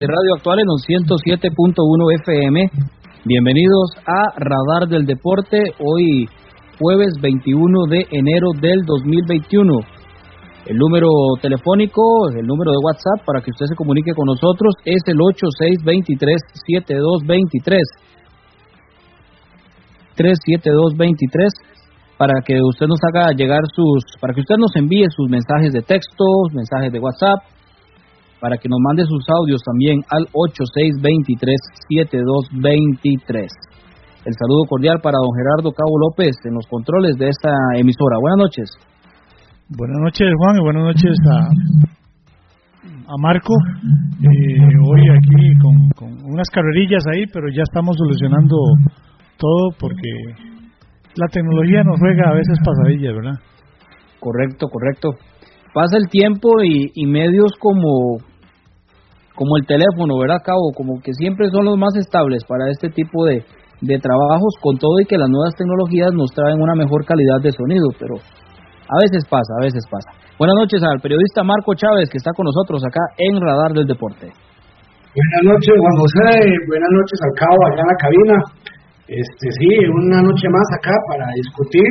de Radio Actual en los 107.1 FM. Bienvenidos a Radar del Deporte, hoy jueves 21 de enero del 2021. El número telefónico, el número de WhatsApp para que usted se comunique con nosotros es el 8623-7223. 37223 para que usted nos haga llegar sus, para que usted nos envíe sus mensajes de texto, mensajes de WhatsApp, para que nos mande sus audios también al 8623-7223. El saludo cordial para don Gerardo Cabo López en los controles de esta emisora. Buenas noches. Buenas noches, Juan, y buenas noches a, a Marco. Eh, hoy aquí con, con unas carrerillas ahí, pero ya estamos solucionando todo porque la tecnología nos juega a veces pasadillas, ¿verdad? Correcto, correcto. Pasa el tiempo y, y medios como como el teléfono, ¿verdad, Cabo? Como que siempre son los más estables para este tipo de, de trabajos, con todo y que las nuevas tecnologías nos traen una mejor calidad de sonido, pero a veces pasa, a veces pasa. Buenas noches al periodista Marco Chávez, que está con nosotros acá en Radar del Deporte. Buenas noches, Juan José, buenas noches al Cabo allá en la cabina. Este, sí, una noche más acá para discutir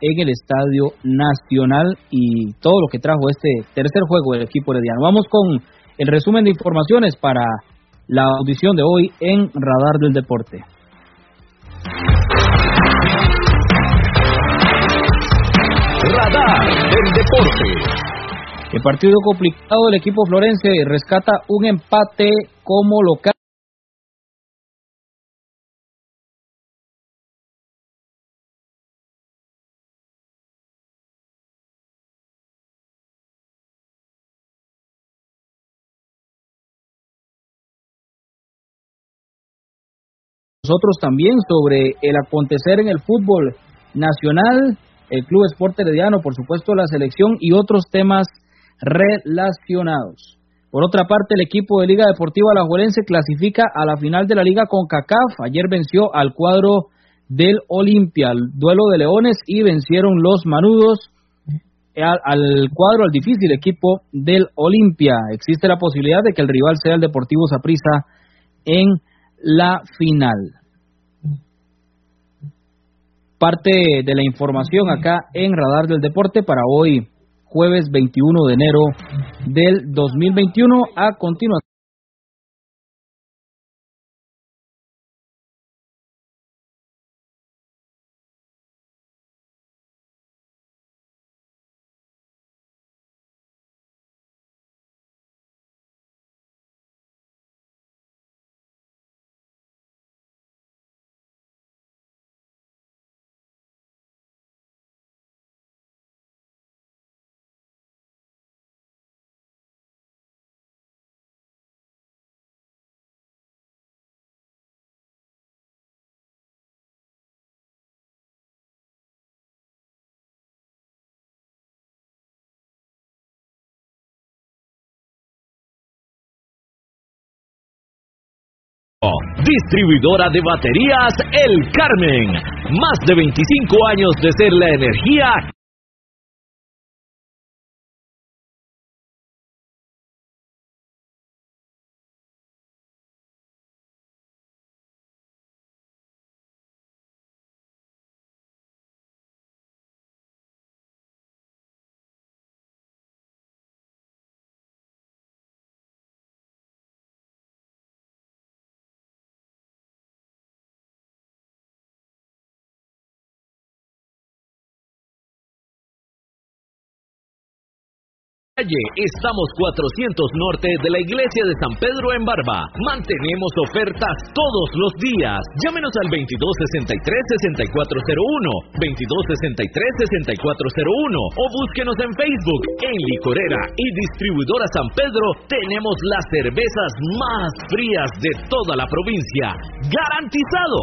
en el Estadio Nacional y todo lo que trajo este tercer juego del equipo herediano. Vamos con el resumen de informaciones para la audición de hoy en Radar del Deporte. Radar del Deporte. El partido complicado del equipo florense rescata un empate como local. Nosotros también sobre el acontecer en el fútbol nacional, el Club Esporte Herediano, por supuesto la selección y otros temas relacionados. Por otra parte, el equipo de Liga Deportiva Alajuelense clasifica a la final de la Liga con CACAF. Ayer venció al cuadro del Olimpia, al duelo de Leones y vencieron los Manudos al, al cuadro, al difícil equipo del Olimpia. Existe la posibilidad de que el rival sea el Deportivo Saprissa en la final. Parte de la información acá en Radar del Deporte para hoy, jueves 21 de enero del 2021. A continuación. Distribuidora de baterías El Carmen. Más de 25 años de ser la energía Estamos 400 norte de la iglesia de San Pedro en Barba. Mantenemos ofertas todos los días. Llámenos al 2263-6401, 2263-6401 o búsquenos en Facebook. En Licorera y Distribuidora San Pedro tenemos las cervezas más frías de toda la provincia. ¡Garantizado!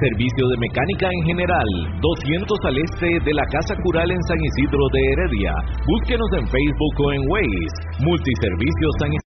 servicio de mecánica en general, 200 al este de la Casa Cural en San Isidro de Heredia. Búsquenos en Facebook o en Waze. Multiservicios San Isidro.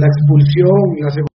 La expulsión, la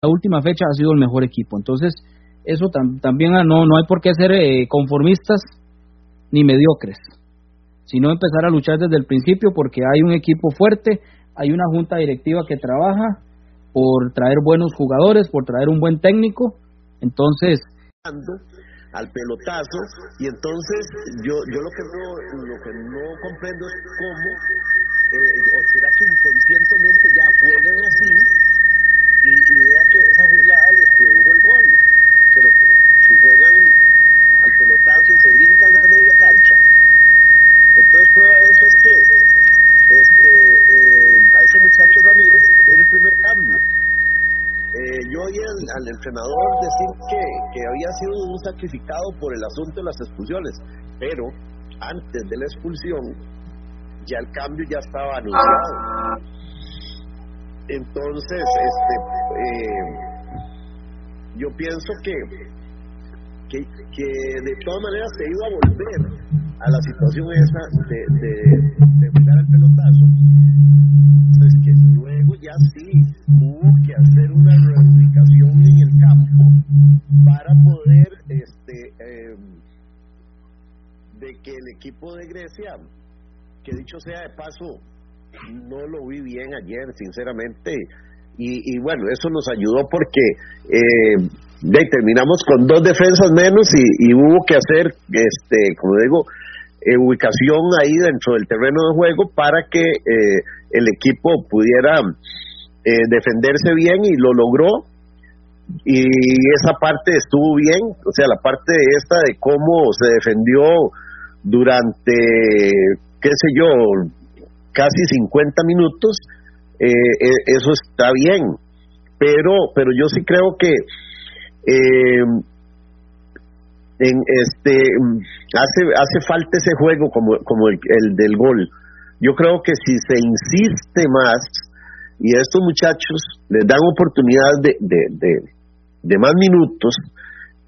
la última fecha ha sido el mejor equipo. Entonces, eso también ah, no, no hay por qué ser eh, conformistas ni mediocres, sino empezar a luchar desde el principio porque hay un equipo fuerte, hay una junta directiva que trabaja por traer buenos jugadores, por traer un buen técnico. Entonces, al pelotazo y entonces yo yo lo que no lo que no comprendo es cómo eh, o será que inconscientemente ya juegan así y, y vea que esa jugada les produjo el gol pero si juegan al pelotazo y se brincan la media cancha entonces prueba de eso es que este eh, a ese muchacho Ramírez es el primer cambio eh, yo oí al, entrenador decir que, que había sido un sacrificado por el asunto de las expulsiones, pero antes de la expulsión ya el cambio ya estaba anunciado. Entonces, este, eh, yo pienso que, que, de todas maneras se iba a volver a la situación esa de, de, de el pelotazo. Pues que luego ya sí hubo que hacer una reubicación en el campo para poder, este, em, de que el equipo de Grecia, que dicho sea de paso, no lo vi bien ayer, sinceramente. Y, bueno, eso nos ayudó porque eh, terminamos con dos defensas menos y, hubo que hacer, este, como digo, eh, ubicación ahí dentro del terreno de juego para que eh, el equipo pudiera eh, defenderse bien y lo logró y esa parte estuvo bien, o sea, la parte esta de cómo se defendió durante, qué sé yo, casi 50 minutos, eh, eh, eso está bien, pero, pero yo sí creo que eh, en este hace hace falta ese juego como como el, del gol. Yo creo que si se insiste más y a estos muchachos les dan oportunidad de, de, de, más minutos,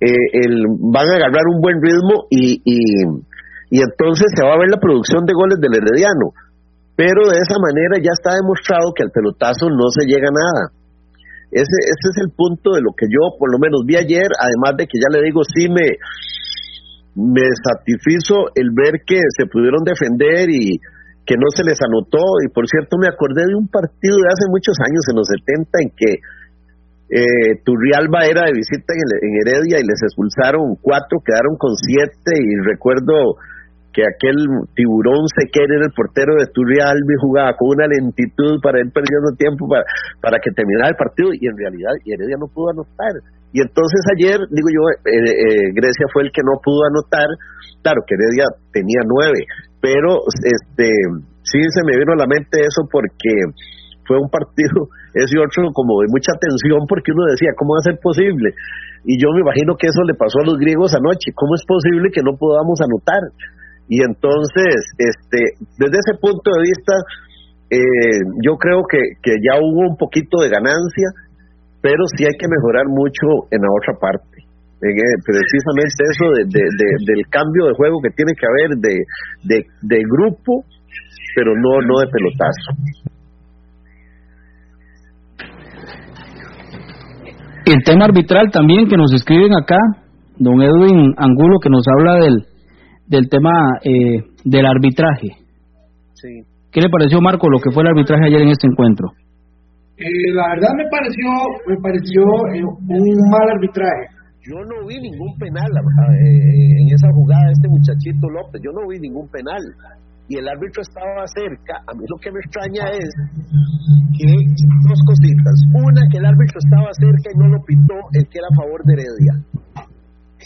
eh, el, van a agarrar un buen ritmo y, y, y entonces se va a ver la producción de goles del Herediano. Pero de esa manera ya está demostrado que al pelotazo no se llega a nada. Ese, ese es el punto de lo que yo por lo menos vi ayer, además de que ya le digo, sí me, me satisfizo el ver que se pudieron defender y que no se les anotó. Y por cierto, me acordé de un partido de hace muchos años, en los 70, en que eh, Turrialba era de visita en, en Heredia y les expulsaron cuatro, quedaron con siete. Y recuerdo que aquel tiburón se quiere el portero de Turrialba y jugaba con una lentitud para ir perdiendo tiempo para, para que terminara el partido y en realidad Heredia no pudo anotar. Y entonces ayer, digo yo, eh, eh, Grecia fue el que no pudo anotar, claro que Heredia tenía nueve, pero este sí se me vino a la mente eso porque fue un partido, ese otro como de mucha tensión porque uno decía, ¿cómo va a ser posible? Y yo me imagino que eso le pasó a los griegos anoche, ¿cómo es posible que no podamos anotar? Y entonces, este, desde ese punto de vista, eh, yo creo que, que ya hubo un poquito de ganancia, pero sí hay que mejorar mucho en la otra parte. Eh, precisamente eso de, del cambio de juego que tiene que haber de, de, grupo, pero no, no de pelotazo. El tema arbitral también que nos escriben acá, don Edwin Angulo, que nos habla del, del tema eh, del arbitraje. Sí. ¿Qué le pareció, Marco, lo que fue el arbitraje ayer en este encuentro? Eh, la verdad me pareció, me pareció eh, un mal arbitraje. Yo no vi ningún penal en esa jugada de este muchachito López, yo no vi ningún penal. Y el árbitro estaba cerca. A mí lo que me extraña es que dos cositas. Una, que el árbitro estaba cerca y no lo pitó el que era a favor de Heredia.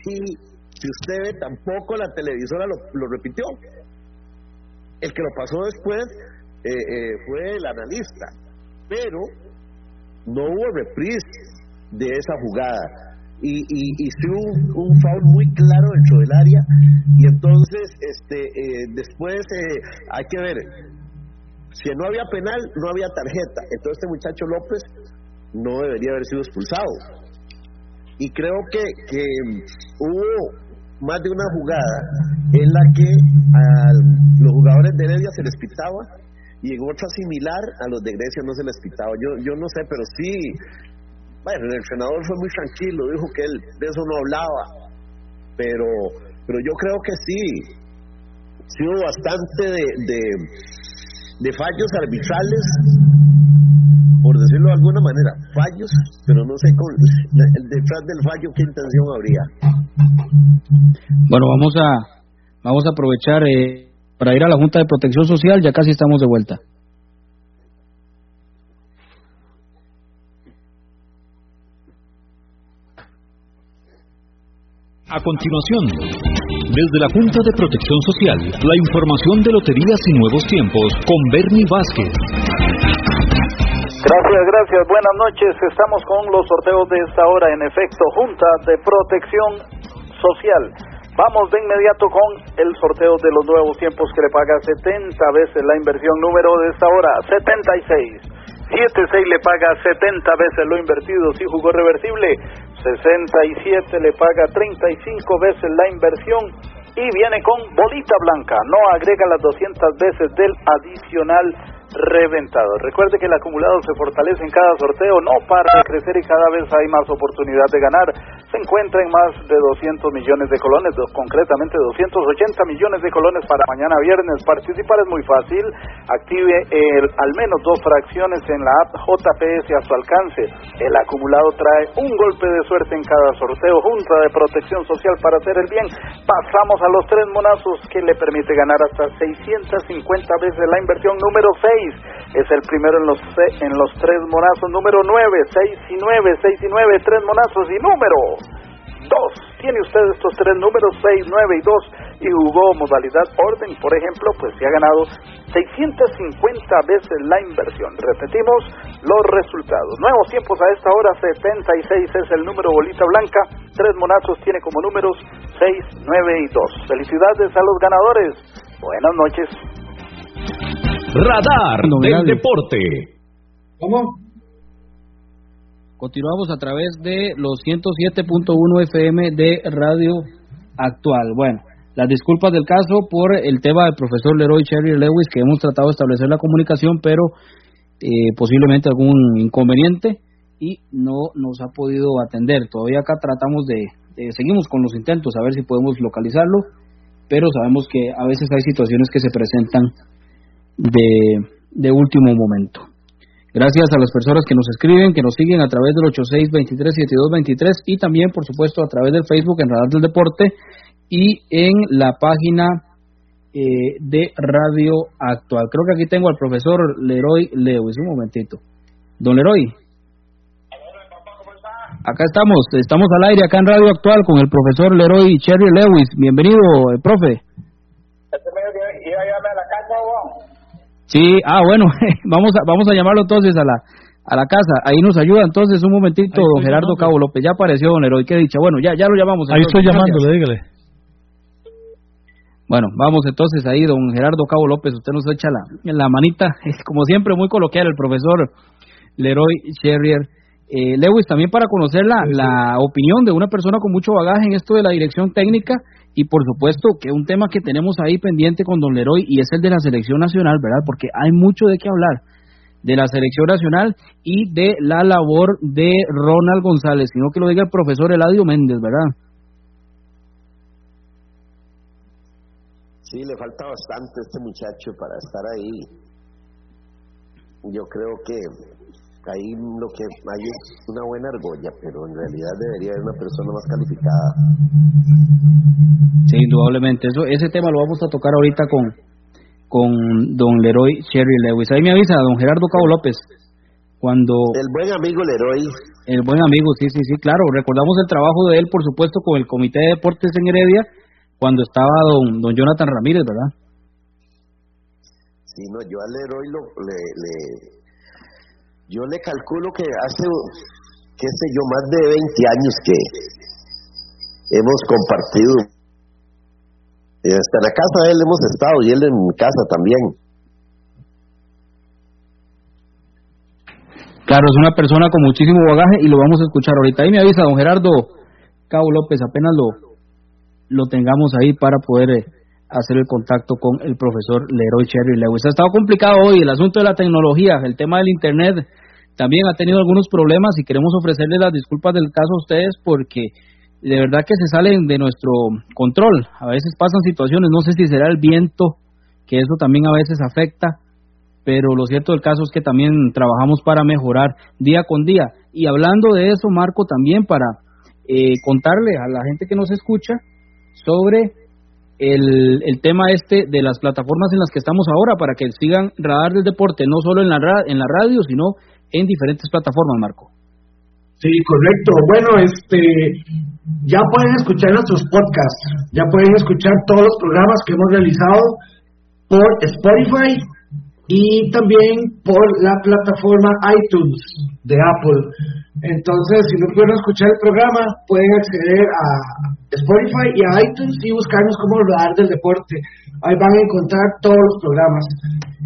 Y si usted ve, tampoco la televisora lo, repitió. El que lo pasó después eh, eh, fue el analista, pero no hubo reprise de esa jugada. Y, y, y sí hubo un, foul muy claro dentro del área. Y entonces este eh, después hay que ver. Si no había penal no había tarjeta. Entonces este muchacho López no debería haber sido expulsado. Y creo que, que hubo más de una jugada en la que a los jugadores de Heredia se les pitaba y en otra similar a los de Grecia no se les pitaba. Yo, yo no sé, pero sí, bueno, el entrenador fue muy tranquilo, dijo que él de eso no hablaba, pero, pero yo creo que sí, sí hubo bastante de, de, fallos arbitrales, decirlo de alguna manera, fallos, pero no sé con, detrás del fallo qué intención habría. Bueno, vamos a vamos a aprovechar eh, para ir a la Junta de Protección Social, ya casi estamos de vuelta. A continuación, desde la Junta de Protección Social, la información de Loterías y Nuevos Tiempos con Bernie Vázquez. Gracias, gracias. Buenas noches. Estamos con los sorteos de esta hora. En efecto, Junta de Protección Social. Vamos de inmediato con el sorteo de los nuevos tiempos que le paga 70 veces la inversión número de esta hora, 76. 76 le paga 70 veces lo invertido si jugó reversible, 67 le paga 35 veces la inversión y viene con bolita blanca, no agrega las 200 veces del adicional reventado. Recuerde que el acumulado se fortalece en cada sorteo, no para de crecer y cada vez hay más oportunidad de ganar. Se encuentra en más de 200 millones de colones, concretamente 280 millones de colones para mañana viernes. Participar es muy fácil. Active al menos dos fracciones en la app JPS a su alcance. El acumulado trae un golpe de suerte en cada sorteo. Junta de Protección Social para hacer el bien. Pasamos a los tres monazos que le permite ganar hasta 650 veces la inversión número 6 es el primero en los en los tres monazos, número 9, 6 y 9, 6 y 9, tres monazos y número 2. Tiene usted estos tres números, 6, 9 y 2 y jugó modalidad orden, por ejemplo, pues se ha ganado 650 veces la inversión. Repetimos los resultados. Nuevos tiempos a esta hora, 76 es el número bolita blanca, tres monazos tiene como números 6, 9 y 2. Felicidades a los ganadores. Buenas noches. Radar del Deporte. ¿Cómo? Continuamos a través de los 107.1 FM de Radio Actual. Bueno, las disculpas del caso por el tema del profesor Leroy Cherry Lewis, que hemos tratado de establecer la comunicación, pero eh, posiblemente algún inconveniente y no nos ha podido atender. Todavía acá tratamos de, de, seguimos con los intentos a ver si podemos localizarlo, pero sabemos que a veces hay situaciones que se presentan de, último momento. Gracias a las personas que nos escriben, que nos siguen a través del 86237223 y también, por supuesto, a través del Facebook en Radar del Deporte y en la página eh, de Radio Actual. Creo que aquí tengo al profesor Leroy Lewis. Un momentito. Don Leroy. Acá estamos, estamos al aire acá en Radio Actual con el profesor Leroy Cherry Lewis. Bienvenido, eh, profe. Sí, ah, bueno, vamos a, vamos a llamarlo entonces a la, a la casa. Ahí nos ayuda entonces un momentito don Gerardo llamando. Cabo López. Ya apareció don Leroy, qué dicha. Bueno, ya, ya lo llamamos. Ahí estoy llamándole, dígale. Bueno, vamos entonces ahí, don Gerardo Cabo López, usted nos echa la, la manita, es como siempre muy coloquial el profesor Leroy Sherrier. Eh, Lewis, también para conocer la, la opinión de una persona con mucho bagaje en esto de la dirección técnica y por supuesto que un tema que tenemos ahí pendiente con don Leroy y es el de la selección nacional, ¿verdad? Porque hay mucho de qué hablar de la selección nacional y de la labor de Ronald González, sino que lo diga el profesor Eladio Méndez, ¿verdad? Sí, le falta bastante a este muchacho para estar ahí. Yo creo que ahí lo que hay es una buena argolla, pero en realidad debería haber una persona más calificada. Sí, indudablemente. Eso, ese tema lo vamos a tocar ahorita con, con don Leroy Cherry Lewis. Ahí me avisa don Gerardo Cabo López. Cuando el buen amigo Leroy. El buen amigo, sí, sí, sí, claro. Recordamos el trabajo de él, por supuesto, con el Comité de Deportes en Heredia, cuando estaba don, don Jonathan Ramírez, ¿verdad? Sí, no, yo a Leroy lo, le, le, yo le calculo que hace, qué sé yo, más de 20 años que hemos compartido. Hasta en la casa de él hemos estado y él en mi casa también. Claro, es una persona con muchísimo bagaje y lo vamos a escuchar ahorita. Ahí me avisa don Gerardo Cabo López, apenas lo, lo tengamos ahí para poder eh, hacer el contacto con el profesor Leroy Cherry Lewis. Ha estado complicado hoy el asunto de la tecnología, el tema del Internet también ha tenido algunos problemas y queremos ofrecerles las disculpas del caso a ustedes porque de verdad que se salen de nuestro control. A veces pasan situaciones, no sé si será el viento, que eso también a veces afecta, pero lo cierto del caso es que también trabajamos para mejorar día con día. Y hablando de eso, Marco, también para eh, contarle a la gente que nos escucha sobre el, el, tema este de las plataformas en las que estamos ahora, para que sigan Radar del Deporte, no solo en la, en la radio, sino en diferentes plataformas, Marco. Sí, correcto. Bueno, este, ya pueden escuchar nuestros podcasts, ya pueden escuchar todos los programas que hemos realizado por Spotify y también por la plataforma iTunes de Apple. Entonces, si no pueden escuchar el programa, pueden acceder a Spotify y a iTunes y buscarnos como Radar del Deporte. Ahí van a encontrar todos los programas.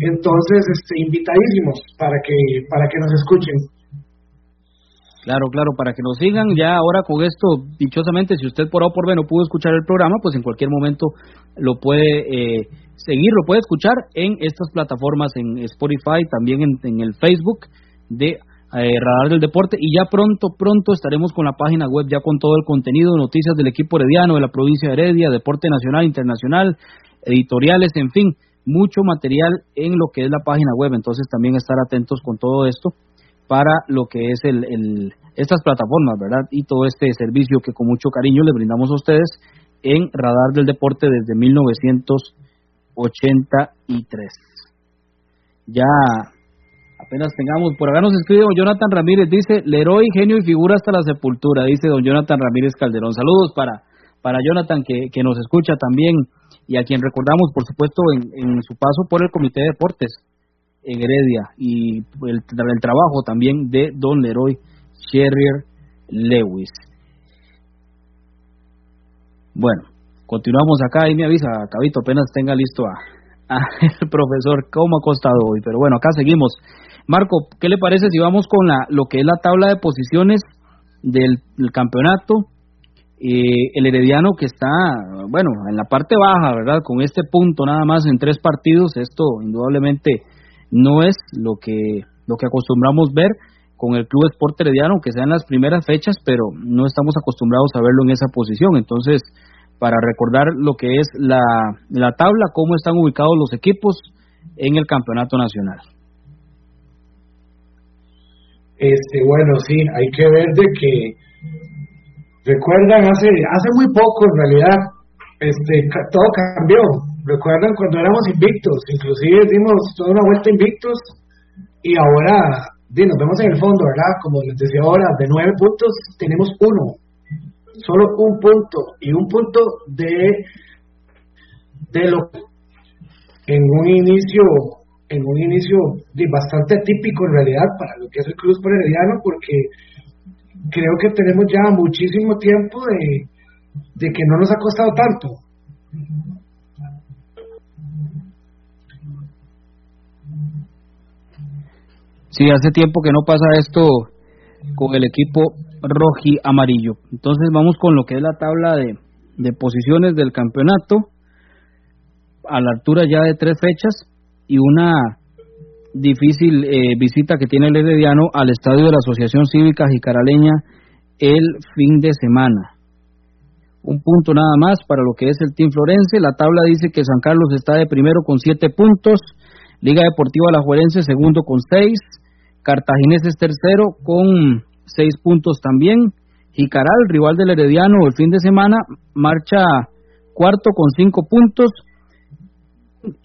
Entonces, este, invitadísimos para que, para que nos escuchen. Claro, claro, para que nos sigan. Ya ahora con esto, dichosamente, si usted por A o por B no pudo escuchar el programa, pues en cualquier momento lo puede eh, seguir, lo puede escuchar en estas plataformas, en Spotify, también en, el Facebook de eh, Radar del Deporte. Y ya pronto, pronto estaremos con la página web, ya con todo el contenido, noticias del equipo herediano, de la provincia de Heredia, deporte nacional, internacional, editoriales, en fin mucho material en lo que es la página web, entonces también estar atentos con todo esto para lo que es el, el, estas plataformas, ¿verdad? Y todo este servicio que con mucho cariño le brindamos a ustedes en Radar del Deporte desde 1983. Ya apenas tengamos, por acá nos escribe don Jonathan Ramírez, dice, Leroy, genio y figura hasta la sepultura, dice don Jonathan Ramírez Calderón. Saludos para, para Jonathan que, que nos escucha también y a quien recordamos, por supuesto, en, su paso por el Comité de Deportes en Heredia y el, trabajo también de Don Leroy Sherrier Lewis. Bueno, continuamos acá y me avisa, Cabito, apenas tenga listo a, el profesor cómo ha costado hoy, pero bueno, acá seguimos. Marco, ¿qué le parece si vamos con la, lo que es la tabla de posiciones del campeonato? eh, el Herediano que está, bueno, en la parte baja, ¿verdad? Con este punto nada más en tres partidos, esto indudablemente no es lo que, lo que acostumbramos ver con el Club Sport Herediano, que sea en las primeras fechas, pero no estamos acostumbrados a verlo en esa posición. Entonces, para recordar lo que es la, la tabla, cómo están ubicados los equipos en el campeonato nacional. Este, bueno, sí, hay que ver de que Recuerdan hace hace muy poco en realidad, este todo cambió. Recuerdan cuando éramos invictos, inclusive dimos toda una vuelta invictos y ahora nos vemos en el fondo, ¿verdad? Como les decía ahora, de nueve puntos tenemos uno, solo un punto y un punto de de lo en un inicio en un inicio bastante típico en realidad para lo que es el Cruz Herediano porque creo que tenemos ya muchísimo tiempo de, que no nos ha costado tanto. Sí, hace tiempo que no pasa esto con el equipo roji amarillo. Entonces vamos con lo que es la tabla de, de posiciones del campeonato a la altura ya de tres fechas y una difícil eh, visita que tiene el Herediano al estadio de la Asociación Cívica Jicaraleña el fin de semana. Un punto nada más para lo que es el Team Florense. La tabla dice que San Carlos está de primero con siete puntos, Liga Deportiva La Juerense segundo con seis, Cartaginés es tercero con seis puntos también. Jicaral, rival del Herediano el fin de semana, marcha cuarto con cinco puntos.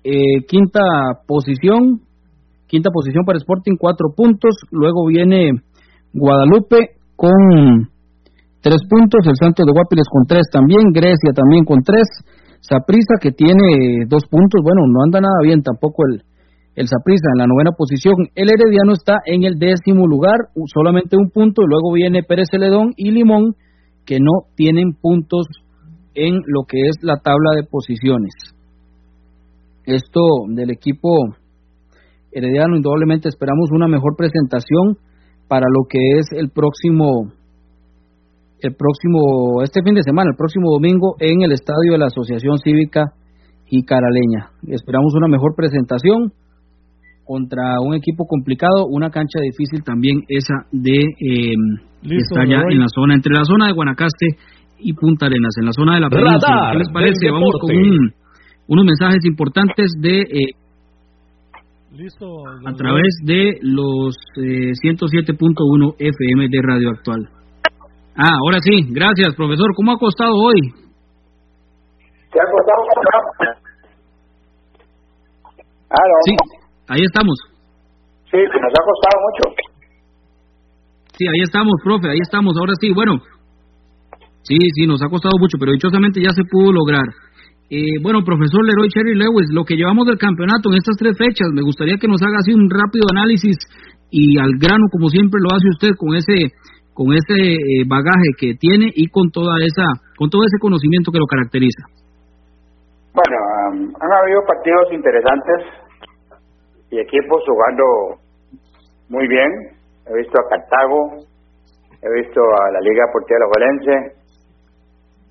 Eh, quinta posición, Quinta posición para Sporting, cuatro puntos. Luego viene Guadalupe con tres puntos. El Santos de Guapiles con tres también. Grecia también con tres. Saprisa que tiene dos puntos. Bueno, no anda nada bien tampoco el, el Saprisa en la novena posición. El Herediano está en el décimo lugar, solamente un punto. Luego viene Pérez Celedón y Limón, que no tienen puntos en lo que es la tabla de posiciones. Esto del equipo Herediano, indudablemente esperamos una mejor presentación para lo que es el próximo el próximo este fin de semana, el próximo domingo en el estadio de la Asociación Cívica y Caraleña. Esperamos una mejor presentación contra un equipo complicado, una cancha difícil también esa de eh, está ya en la zona, entre la zona de Guanacaste y Punta Arenas, en la zona de la península. ¿Qué les parece? Vamos con unos mensajes importantes de eh, a través de los eh, 107.1 FM de Radio Actual. Ah, ahora sí, gracias, profesor. ¿Cómo ha costado hoy? ¿Te ha costado? Sí, ahí estamos. Sí, que nos ha costado mucho. Sí, ahí estamos, profe, ahí estamos. Ahora sí, bueno. Sí, sí, nos ha costado mucho, pero dichosamente ya se pudo lograr. Eh, bueno, profesor Leroy Cherry Lewis, lo que llevamos del campeonato en estas tres fechas, me gustaría que nos haga así un rápido análisis y al grano, como siempre lo hace usted, con ese con ese eh, bagaje que tiene y con toda esa con todo ese conocimiento que lo caracteriza. Bueno, han habido partidos interesantes y equipos jugando muy bien. He visto a Cartago, he visto a la Liga Portera Valencia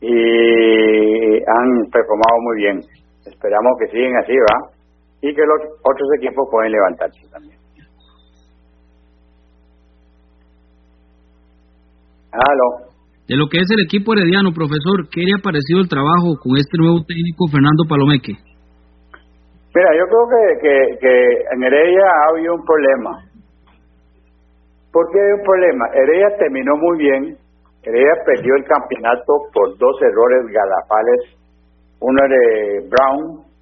y han performado muy bien. Esperamos que sigan así, ¿va? Y que los otros equipos pueden levantarse también. Aló. De lo que es el equipo herediano, profesor, ¿qué le ha parecido el trabajo con este nuevo técnico Fernando Palomeque? Mira, yo creo que, que, que en Heredia ha habido un problema. ¿Por qué hay un problema? Heredia terminó muy bien, Heredia perdió el campeonato por dos errores galapales, uno de Brown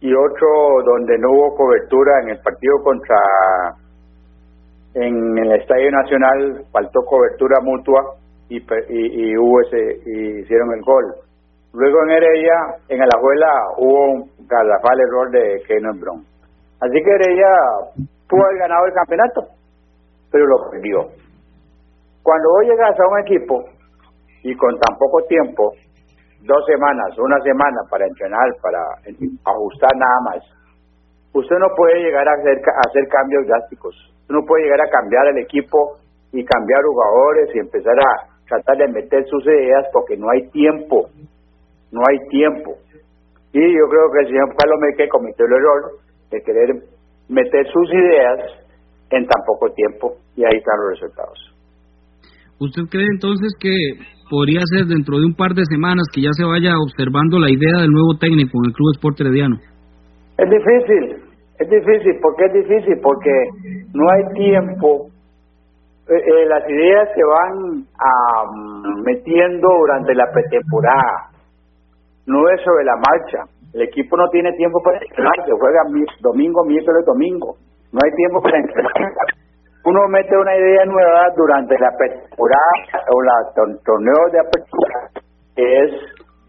y otro donde no hubo cobertura en el partido contra en el Estadio Nacional faltó cobertura mutua y, y, hubo ese y hicieron el gol. Luego en Heredia, en Alajuela, hubo un galapal error de Kenan Brown. Así que Heredia pudo haber ganado el campeonato, pero lo perdió. Cuando vos llegas a un equipo y con tan poco tiempo, dos semanas, una semana para entrenar, para ajustar nada más, usted no puede llegar a hacer, hacer cambios drásticos. Usted no puede llegar a cambiar el equipo y cambiar jugadores y empezar a tratar de meter sus ideas porque no hay tiempo. No hay tiempo. Y yo creo que el señor Palomeque cometió el error de querer meter sus ideas en tan poco tiempo y ahí están los resultados. ¿Usted cree entonces que podría ser dentro de un par de semanas que ya se vaya observando la idea del nuevo técnico en el Club Sport Herediano? Es difícil, es difícil. ¿Por qué es difícil? Porque no hay tiempo. Eh, eh, las ideas se van um, metiendo durante la pretemporada. No es sobre la marcha. El equipo no tiene tiempo para entrenar. Se juega domingo, miércoles, domingo. No hay tiempo para entrenar uno mete una idea nueva durante la apertura o la torneo de apertura, es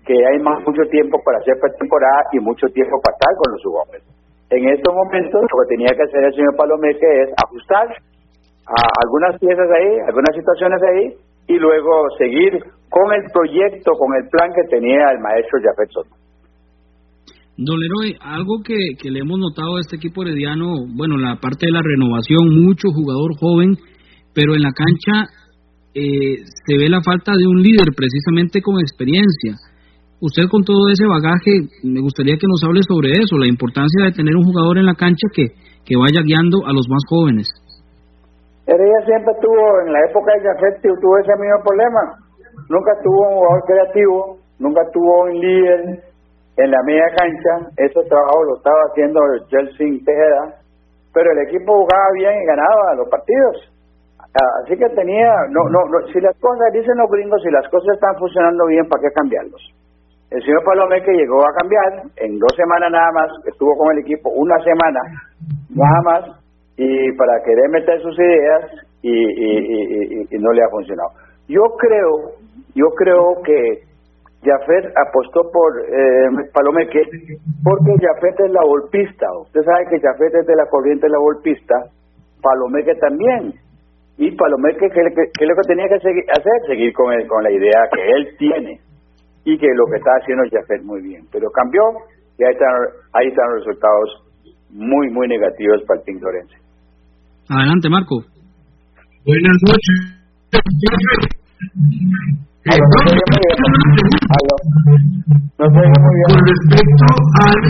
que hay más mucho tiempo para hacer pretemporada y mucho tiempo para estar con los jugadores. En estos momentos lo que tenía que hacer el señor Palomeque es ajustar a algunas piezas ahí, algunas situaciones ahí, y luego seguir con el proyecto, con el plan que tenía el maestro Jafet Soto. Don algo que, que, le hemos notado a este equipo herediano, bueno, la parte de la renovación, mucho jugador joven, pero en la cancha eh, se ve la falta de un líder precisamente con experiencia. Usted con todo ese bagaje, me gustaría que nos hable sobre eso, la importancia de tener un jugador en la cancha que, que vaya guiando a los más jóvenes. Heredia siempre tuvo, en la época de Jafet, tuvo ese mismo problema. Nunca tuvo un jugador creativo, nunca tuvo un líder, en la media cancha, ese trabajo lo estaba haciendo Chelsea Tejeda, pero el equipo jugaba bien y ganaba los partidos. Ah, así que tenía, no, no, si las cosas, dicen los gringos, si las cosas están funcionando bien, ¿para qué cambiarlos? El señor que llegó a cambiar en dos semanas nada más, estuvo con el equipo una semana nada más, y para querer meter sus ideas y, y, no le ha funcionado. Yo creo, yo creo que Jafet apostó por eh, Palomeque porque Jafet es la golpista. Usted sabe que Jafet es de la corriente de la golpista, Palomeque también. Y Palomeque, ¿qué, es lo que tenía que hacer? Seguir con, con la idea que él tiene y que lo que está haciendo Jafet muy bien. Pero cambió y ahí están, ahí están los resultados muy, muy negativos para el Team Lorenzo. Adelante, Marco. Buenas noches. Con respecto al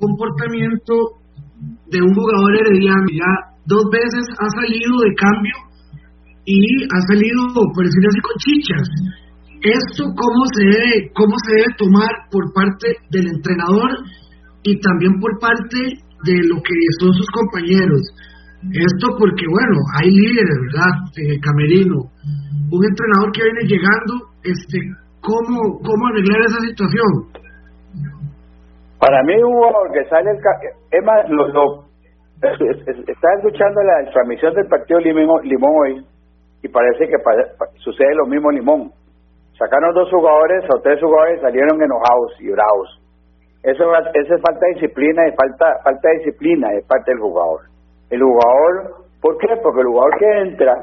comportamiento de un jugador herediano. Ya dos veces ha salido de cambio y ha salido, por decirlo así, con chichas. ¿Esto cómo se, debe, cómo se debe tomar por parte del entrenador y también por parte de lo que son sus compañeros? Esto porque, bueno, hay líderes, ¿verdad? El camerino. Un entrenador que viene llegando, este, ¿cómo, cómo arreglar esa situación? Para mí, Hugo, que sale el. Es más, lo, lo, estaba escuchando la transmisión del partido Limón, Limón hoy y parece que sucede lo mismo Limón. Sacaron dos jugadores o tres jugadores salieron enojados y bravos. Eso, eso es falta de disciplina y falta, falta de disciplina de parte del jugador. El jugador, ¿por qué? Porque el jugador que entra,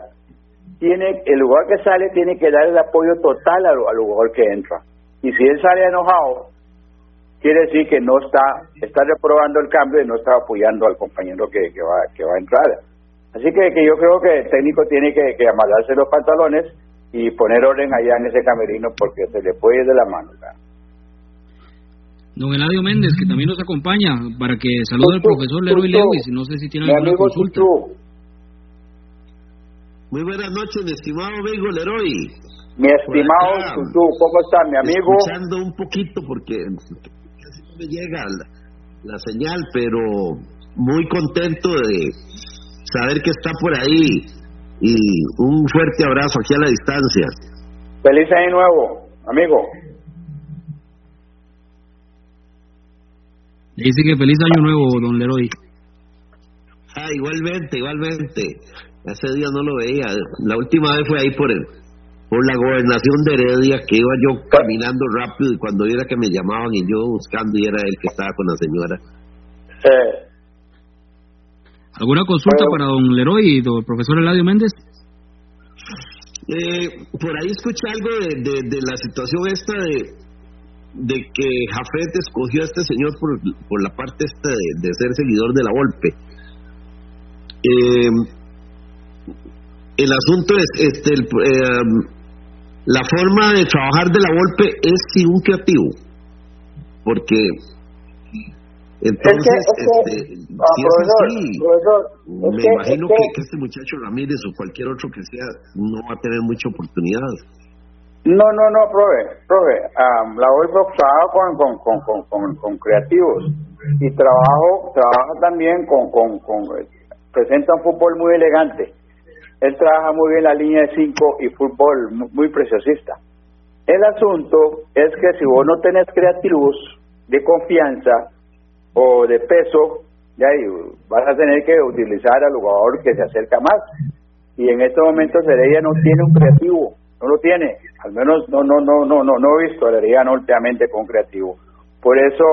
tiene el jugador que sale tiene que dar el apoyo total al, al jugador que entra. Y si él sale enojado, quiere decir que no está está reprobando el cambio y no está apoyando al compañero que, va que va a entrar así que, que yo creo que el técnico tiene que, que amarrarse los pantalones y poner orden allá en ese camerino porque se le puede ir de la mano Don Eladio Méndez, que también nos acompaña, para que salude al profesor Leroy Lewis, no sé si tiene alguna consulta. Muy buenas noches, mi estimado amigo Leroy. Mi estimado Tutu, ¿cómo está mi amigo? Escuchando un poquito porque me llega la, señal, pero muy contento de saber que está por ahí y un fuerte abrazo aquí a la distancia. Feliz año nuevo, amigo. Dice que feliz año nuevo, don Leroy. Ah, igualmente, igualmente. Hace día no lo veía. La última vez fue ahí por el por la gobernación de Heredia que iba yo caminando rápido y cuando era que me llamaban y yo buscando y era él que estaba con la señora. ¿Alguna consulta para don Leroy y don profesor Eladio Méndez? Eh, por ahí escuché algo de, de, la situación esta de, de que Jafet escogió a este señor por, por la parte esta de, ser seguidor de la Volpe. Eh, el asunto es este el, eh, la forma de trabajar de la golpe es sin un creativo, porque entonces, este, ah, si es así, me imagino que, este muchacho Ramírez o cualquier otro que sea no va a tener mucha oportunidad. No, no, no, profe, profe, la golpe trabaja con, con, con, con, con creativos y trabajo, trabaja también con, con, con, presenta un fútbol muy elegante él trabaja muy bien la línea de 5 y fútbol muy preciosista. El asunto es que si vos no tenés creativos de confianza o de peso, ya vas a tener que utilizar al jugador que se acerca más. Y en este momento Heredia no tiene un creativo, no lo tiene, al menos no no no no no no he visto a Heredia no últimamente con creativo. Por eso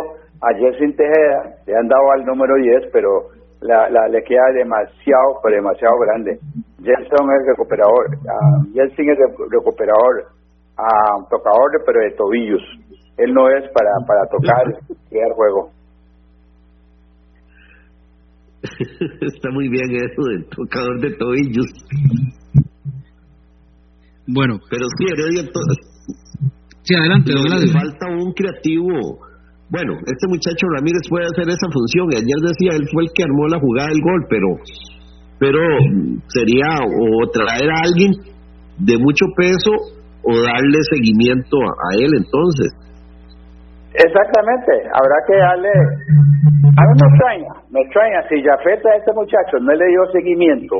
ayer sin Tejeda le han dado al número 10, pero la, la, le queda demasiado, pero demasiado grande. Jenson es recuperador, uh, es recuperador, uh, tocador pero de tobillos. Él no es para, para tocar y crear juego. Está muy bien eso del tocador de tobillos. Bueno, pero sí, Heredia. Sí, adelante, Le falta un creativo bueno, este muchacho Ramírez puede hacer esa función. Ayer decía, él fue el que armó la jugada del gol, pero, pero sería o traer a alguien de mucho peso o darle seguimiento a, él entonces. Exactamente, habrá que darle... A mí me extraña, me extraña, si Jafeta a este muchacho no le dio seguimiento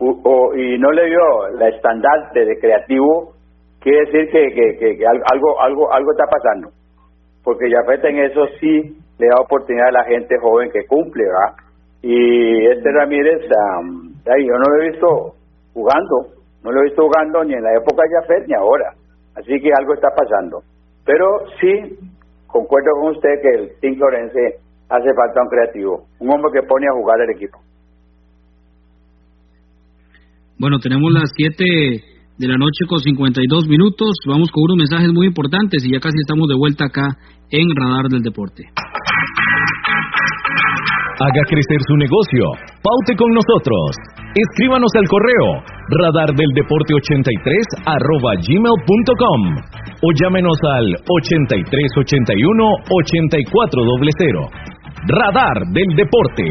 o, y no le dio la estandarte de creativo, quiere decir que, que, que algo, algo, algo está pasando porque Jafet en eso sí le da oportunidad a la gente joven que cumple, ¿verdad? Y este Ramírez, yo no lo he visto jugando, no lo he visto jugando ni en la época de Jafet ni ahora, así que algo está pasando. Pero sí, concuerdo con usted que el Team Florense hace falta un creativo, un hombre que pone a jugar el equipo. Bueno, tenemos las siete de la noche con 52 minutos. Vamos con unos mensajes muy importantes y ya casi estamos de vuelta acá en Radar del Deporte. Haga crecer su negocio. Paute con nosotros. Escríbanos al correo radardeldeporte83 arroba gmail.com o llámenos al 8381 8400. Radar del Deporte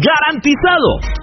¡Garantizado!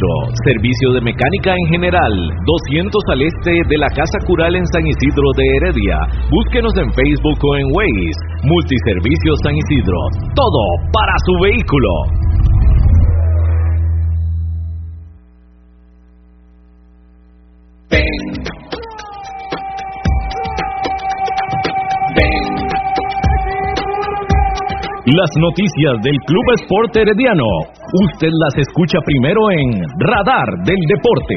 servicio de mecánica en general, 200 al este de la Casa Cural en San Isidro de Heredia. Búsquenos en Facebook o en Waze. Multiservicio San Isidro. Todo para su vehículo. Las noticias del Club Sport Herediano. Usted las escucha primero en Radar del Deporte.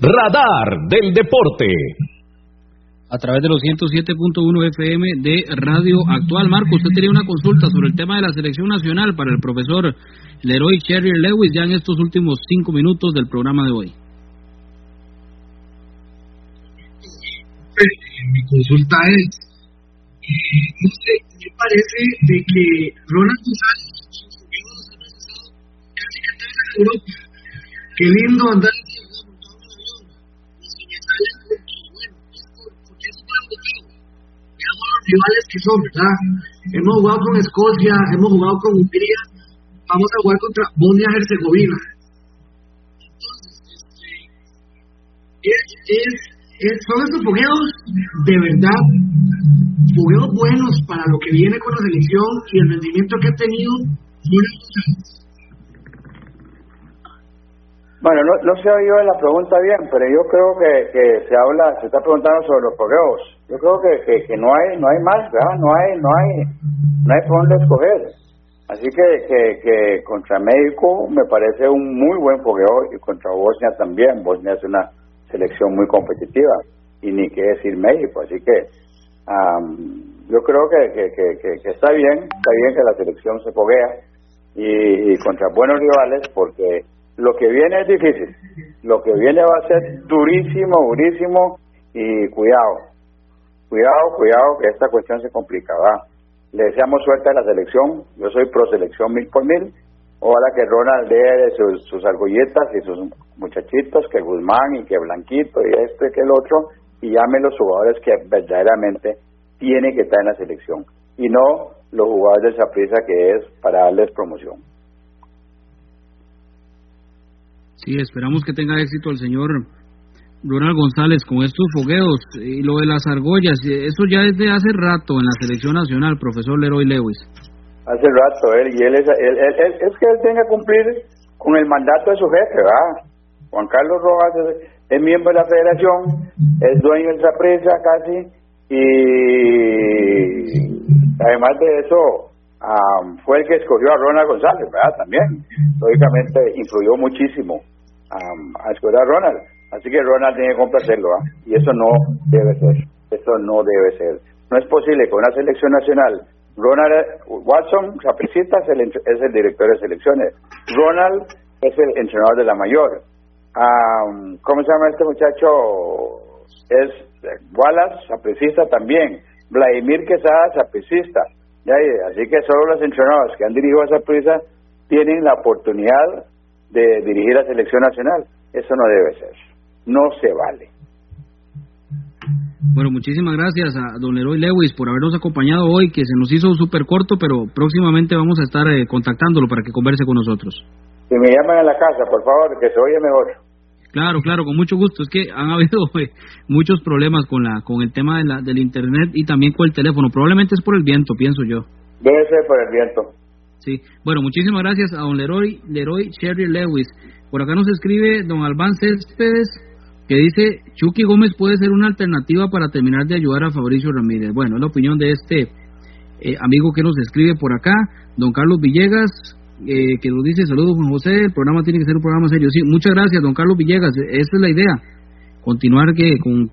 Radar del Deporte a través de los 107.1 FM de Radio Actual. Marco, usted tenía una consulta sobre el tema de la selección nacional para el profesor Leroy Cherry Lewis ya en estos últimos cinco minutos del programa de hoy. Mi consulta es, no sé, me parece de que Ronald González, casi que en Europa. Qué lindo andar rivales que son, ¿verdad? Hemos jugado con Escocia, hemos jugado con Hungría, vamos a jugar contra Bosnia-Herzegovina. Entonces, este, es, es, es, son estos fogueos de verdad, fogueos buenos para lo que viene con la selección y el rendimiento que ha tenido. Bueno, no, no se ha oído la pregunta bien, pero yo creo que, que se habla, se está preguntando sobre los fogueos yo creo que, que, no hay no hay más ¿verdad? no hay no hay no hay por dónde escoger así que, que, que contra México me parece un muy buen fogueo y contra Bosnia también Bosnia es una selección muy competitiva. Y ni qué decir México así que yo creo que, que, está bien está bien que la selección se foguea y, contra buenos rivales porque lo que viene es difícil lo que viene va a ser durísimo durísimo y cuidado cuidado, cuidado, que esta cuestión se complica, Le deseamos suerte a la selección, yo soy pro selección mil por mil, ojalá que Ronald dé sus, sus argolletas y sus muchachitos, que Guzmán y que Blanquito y este que el otro, y llame los jugadores que verdaderamente tienen que estar en la selección, y no los jugadores de prisa que es para darles promoción. Sí, esperamos que tenga éxito el señor Ronald González con estos fogueos y lo de las argollas, eso ya es de hace rato en la selección nacional, profesor Leroy Lewis. Hace rato, él, y él es, es que él tenga que cumplir con el mandato de su jefe, ¿verdad? Juan Carlos Rojas es, miembro de la federación, es dueño de esa presa casi, y además de eso, fue el que escogió a Ronald González, ¿verdad? También, lógicamente influyó muchísimo a escoger a Ronald Así que Ronald tiene que complacerlo, ¿ah? y eso no debe ser. Eso no debe ser. No es posible que una selección nacional, Ronald Watson, Sapricita es el, es el director de selecciones, Ronald es el entrenador de la mayor. ¿Cómo se llama este muchacho? es Wallace, sapricista también, Vladimir Quesada, sapricista. Así que solo los entrenados que han dirigido a esa prisa tienen la oportunidad de dirigir la selección nacional. Eso no debe ser. No se vale. Bueno, muchísimas gracias a don Leroy Lewis por habernos acompañado hoy, que se nos hizo súper corto, pero próximamente vamos a estar eh, contactándolo para que converse con nosotros. Si me llaman a la casa, por favor, que se oye mejor. Claro, claro, con mucho gusto. Es que han habido eh, muchos problemas con la con el tema de la, del internet y también con el teléfono. Probablemente es por el viento, pienso yo. Debe ser por el viento. Sí. Bueno, muchísimas gracias a don Leroy, Leroy Sherry Lewis. Por acá nos escribe don Albán Céspedes que dice Chucky Gómez puede ser una alternativa para terminar de ayudar a Fabricio Ramírez. Bueno, es la opinión de este eh, amigo que nos escribe por acá, don Carlos Villegas, eh, que nos dice saludos Juan José, el programa tiene que ser un programa serio. Sí, muchas gracias, don Carlos Villegas, esa es la idea, continuar que con,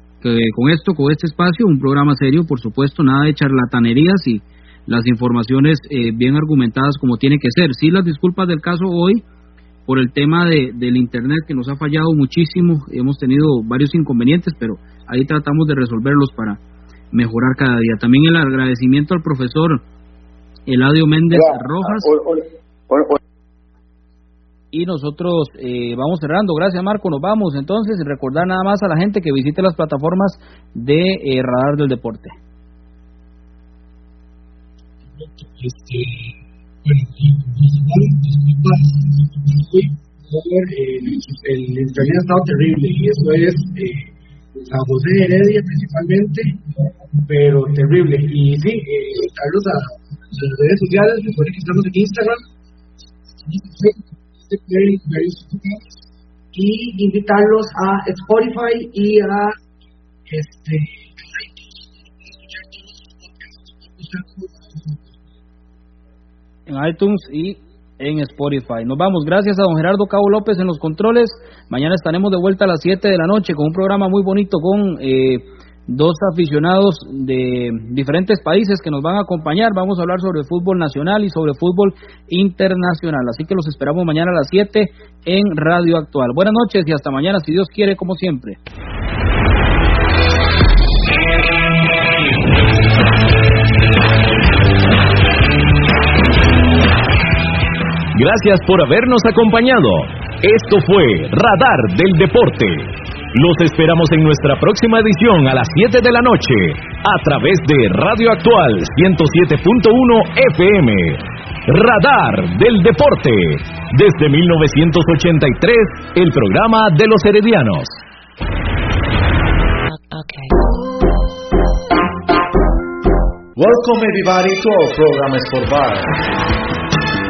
con esto, con este espacio, un programa serio, por supuesto, nada de charlatanerías y las informaciones eh, bien argumentadas como tiene que ser. Sí, las disculpas del caso hoy por el tema de, del Internet que nos ha fallado muchísimo, hemos tenido varios inconvenientes, pero ahí tratamos de resolverlos para mejorar cada día. También el agradecimiento al profesor Eladio Méndez Rojas. Y nosotros eh, vamos cerrando. Gracias, Marco. Nos vamos entonces. Recordar nada más a la gente que visite las plataformas de eh, Radar del Deporte. Este, el, internet ha estado terrible y eso es eh, San José Heredia principalmente, pero terrible. Y sí, eh, Carlos, a las redes sociales, que estamos en Instagram, y invitarlos a Spotify y a este en iTunes y en Spotify. Nos vamos. Gracias a don Gerardo Cabo López en los controles. Mañana estaremos de vuelta a las 7 de la noche con un programa muy bonito con eh, dos aficionados de diferentes países que nos van a acompañar. Vamos a hablar sobre fútbol nacional y sobre fútbol internacional. Así que los esperamos mañana a las 7 en Radio Actual. Buenas noches y hasta mañana, si Dios quiere, como siempre. Gracias por habernos acompañado. Esto fue Radar del Deporte. Los esperamos en nuestra próxima edición a las 7 de la noche a través de Radio Actual 107.1 FM. Radar del Deporte. Desde 1983, el programa de los heredianos. Welcome everybody to our program Sport Bar.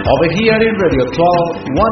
Over here in Radio 12,